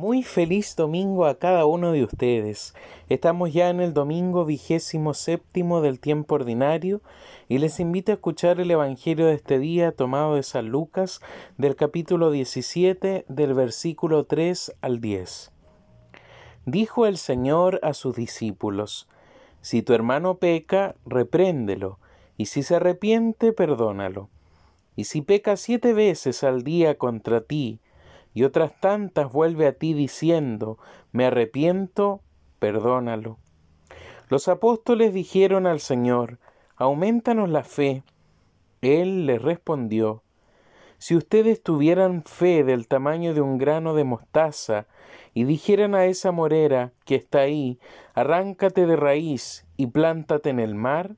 Muy feliz domingo a cada uno de ustedes. Estamos ya en el domingo vigésimo séptimo del tiempo ordinario y les invito a escuchar el Evangelio de este día tomado de San Lucas del capítulo 17 del versículo 3 al 10. Dijo el Señor a sus discípulos, Si tu hermano peca, repréndelo, y si se arrepiente, perdónalo. Y si peca siete veces al día contra ti, y otras tantas vuelve a ti diciendo, me arrepiento, perdónalo. Los apóstoles dijeron al Señor, aumentanos la fe. Él les respondió, si ustedes tuvieran fe del tamaño de un grano de mostaza, y dijeran a esa morera que está ahí, arráncate de raíz y plántate en el mar,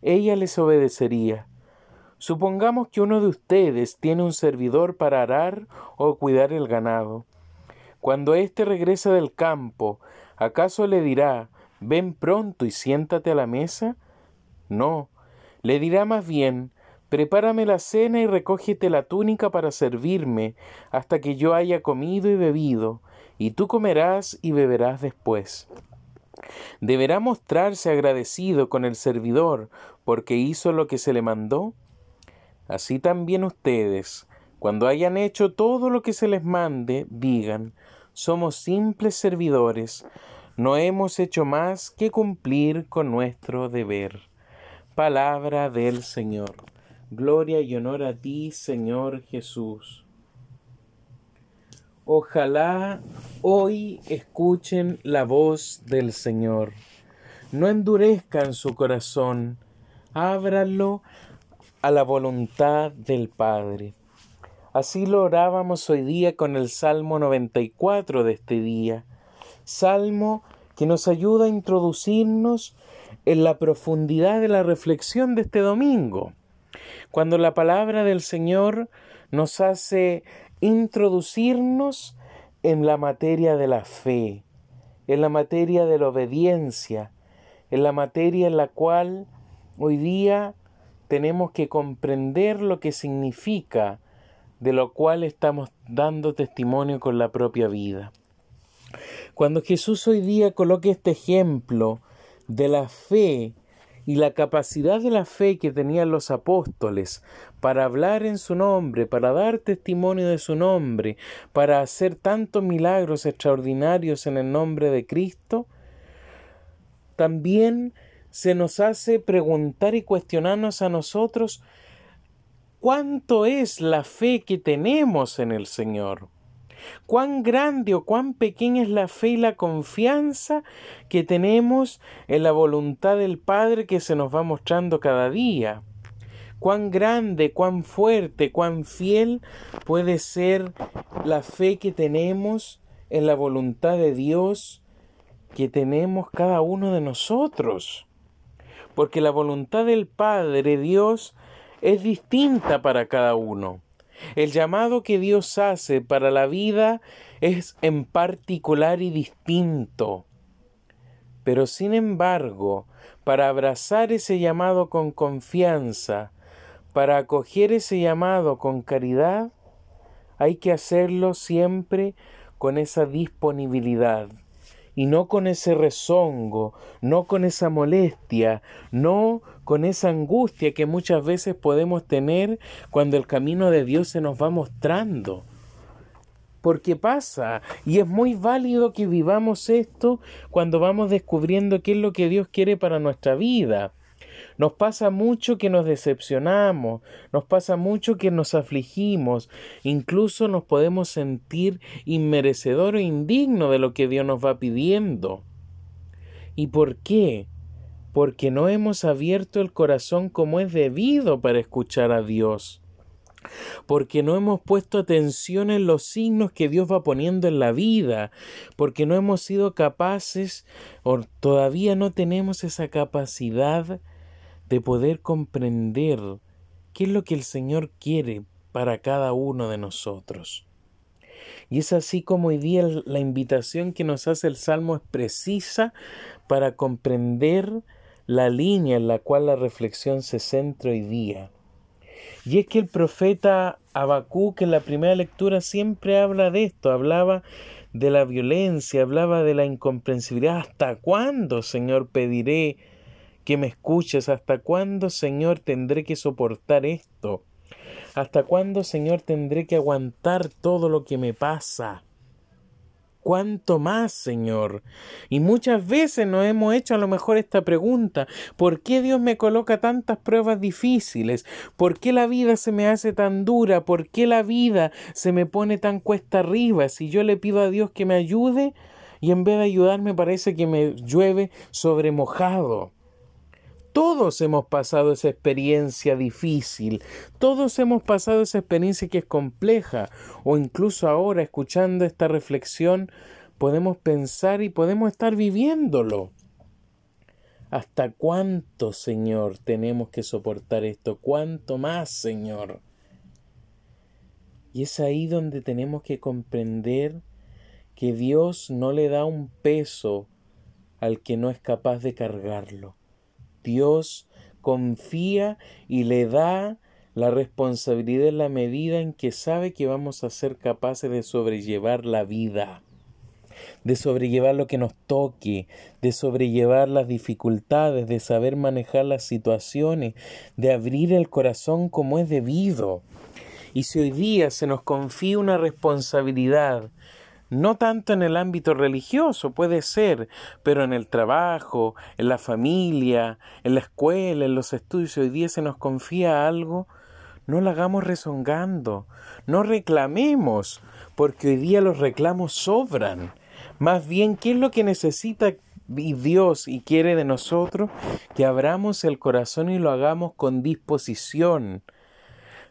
ella les obedecería. Supongamos que uno de ustedes tiene un servidor para arar o cuidar el ganado. Cuando éste regresa del campo, ¿acaso le dirá, ven pronto y siéntate a la mesa? No, le dirá más bien, prepárame la cena y recógete la túnica para servirme hasta que yo haya comido y bebido, y tú comerás y beberás después. ¿Deberá mostrarse agradecido con el servidor porque hizo lo que se le mandó? Así también ustedes, cuando hayan hecho todo lo que se les mande, digan, somos simples servidores, no hemos hecho más que cumplir con nuestro deber. Palabra del Señor. Gloria y honor a ti, Señor Jesús. Ojalá hoy escuchen la voz del Señor. No endurezcan su corazón, ábranlo a la voluntad del Padre. Así lo orábamos hoy día con el Salmo 94 de este día, Salmo que nos ayuda a introducirnos en la profundidad de la reflexión de este domingo, cuando la palabra del Señor nos hace introducirnos en la materia de la fe, en la materia de la obediencia, en la materia en la cual hoy día tenemos que comprender lo que significa, de lo cual estamos dando testimonio con la propia vida. Cuando Jesús hoy día coloque este ejemplo de la fe y la capacidad de la fe que tenían los apóstoles para hablar en su nombre, para dar testimonio de su nombre, para hacer tantos milagros extraordinarios en el nombre de Cristo, también se nos hace preguntar y cuestionarnos a nosotros cuánto es la fe que tenemos en el Señor. Cuán grande o cuán pequeña es la fe y la confianza que tenemos en la voluntad del Padre que se nos va mostrando cada día. Cuán grande, cuán fuerte, cuán fiel puede ser la fe que tenemos en la voluntad de Dios que tenemos cada uno de nosotros porque la voluntad del Padre Dios es distinta para cada uno. El llamado que Dios hace para la vida es en particular y distinto. Pero sin embargo, para abrazar ese llamado con confianza, para acoger ese llamado con caridad, hay que hacerlo siempre con esa disponibilidad y no con ese rezongo, no con esa molestia, no con esa angustia que muchas veces podemos tener cuando el camino de Dios se nos va mostrando. Porque pasa, y es muy válido que vivamos esto cuando vamos descubriendo qué es lo que Dios quiere para nuestra vida. Nos pasa mucho que nos decepcionamos, nos pasa mucho que nos afligimos, incluso nos podemos sentir inmerecedor o indigno de lo que Dios nos va pidiendo. ¿Y por qué? Porque no hemos abierto el corazón como es debido para escuchar a Dios porque no hemos puesto atención en los signos que Dios va poniendo en la vida, porque no hemos sido capaces o todavía no tenemos esa capacidad de poder comprender qué es lo que el Señor quiere para cada uno de nosotros. Y es así como hoy día la invitación que nos hace el Salmo es precisa para comprender la línea en la cual la reflexión se centra hoy día. Y es que el profeta Habacuc en la primera lectura siempre habla de esto, hablaba de la violencia, hablaba de la incomprensibilidad. ¿Hasta cuándo, Señor, pediré que me escuches? ¿Hasta cuándo, Señor, tendré que soportar esto? ¿Hasta cuándo, Señor, tendré que aguantar todo lo que me pasa? ¿Cuánto más, Señor? Y muchas veces nos hemos hecho a lo mejor esta pregunta, ¿por qué Dios me coloca tantas pruebas difíciles? ¿Por qué la vida se me hace tan dura? ¿Por qué la vida se me pone tan cuesta arriba? Si yo le pido a Dios que me ayude y en vez de ayudarme parece que me llueve sobre mojado. Todos hemos pasado esa experiencia difícil, todos hemos pasado esa experiencia que es compleja, o incluso ahora escuchando esta reflexión podemos pensar y podemos estar viviéndolo. ¿Hasta cuánto, Señor, tenemos que soportar esto? ¿Cuánto más, Señor? Y es ahí donde tenemos que comprender que Dios no le da un peso al que no es capaz de cargarlo. Dios confía y le da la responsabilidad en la medida en que sabe que vamos a ser capaces de sobrellevar la vida, de sobrellevar lo que nos toque, de sobrellevar las dificultades, de saber manejar las situaciones, de abrir el corazón como es debido. Y si hoy día se nos confía una responsabilidad, no tanto en el ámbito religioso, puede ser, pero en el trabajo, en la familia, en la escuela, en los estudios, hoy día se nos confía algo, no lo hagamos rezongando, no reclamemos, porque hoy día los reclamos sobran. Más bien, ¿qué es lo que necesita Dios y quiere de nosotros? Que abramos el corazón y lo hagamos con disposición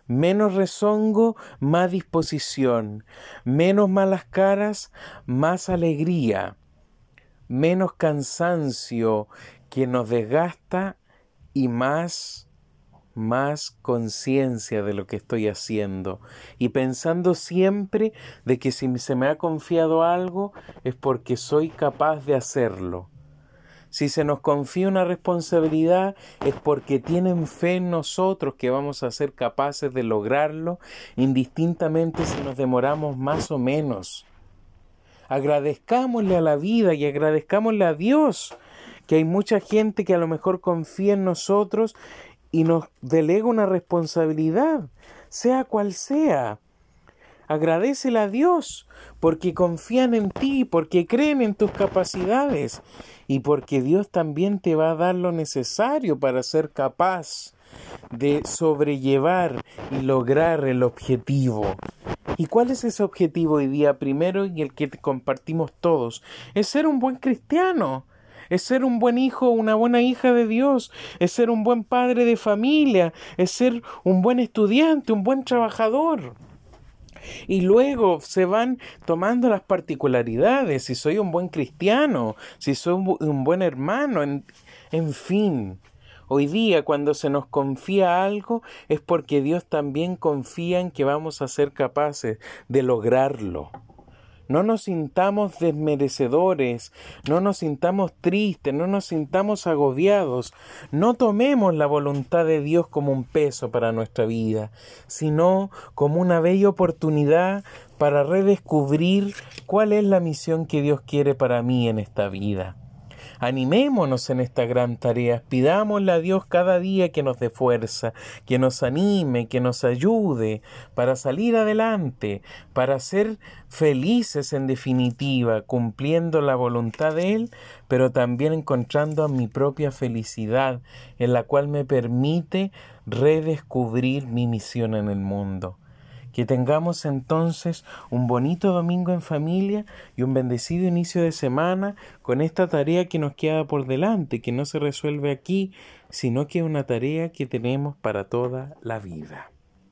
menos rezongo, más disposición, menos malas caras, más alegría, menos cansancio que nos desgasta y más más conciencia de lo que estoy haciendo. Y pensando siempre de que si se me ha confiado algo es porque soy capaz de hacerlo si se nos confía una responsabilidad es porque tienen fe en nosotros que vamos a ser capaces de lograrlo, indistintamente si nos demoramos más o menos. Agradezcámosle a la vida y agradezcámosle a Dios que hay mucha gente que a lo mejor confía en nosotros y nos delega una responsabilidad, sea cual sea. Agradecele a Dios porque confían en ti, porque creen en tus capacidades y porque Dios también te va a dar lo necesario para ser capaz de sobrellevar y lograr el objetivo. ¿Y cuál es ese objetivo hoy día primero y el que compartimos todos? Es ser un buen cristiano, es ser un buen hijo, una buena hija de Dios, es ser un buen padre de familia, es ser un buen estudiante, un buen trabajador. Y luego se van tomando las particularidades, si soy un buen cristiano, si soy un, buen hermano, en, en fin. Hoy día cuando se nos confía algo es porque Dios también confía en que vamos a ser capaces de lograrlo. No nos sintamos desmerecedores, no nos sintamos tristes, no nos sintamos agobiados, no tomemos la voluntad de Dios como un peso para nuestra vida, sino como una bella oportunidad para redescubrir cuál es la misión que Dios quiere para mí en esta vida. Animémonos en esta gran tarea, pidámosle a Dios cada día que nos dé fuerza, que nos anime, que nos ayude para salir adelante, para ser felices en definitiva, cumpliendo la voluntad de Él, pero también encontrando a mi propia felicidad, en la cual me permite redescubrir mi misión en el mundo. Que tengamos entonces un bonito domingo en familia y un bendecido inicio de semana con esta tarea que nos queda por delante, que no se resuelve aquí, sino que es una tarea que tenemos para toda la vida.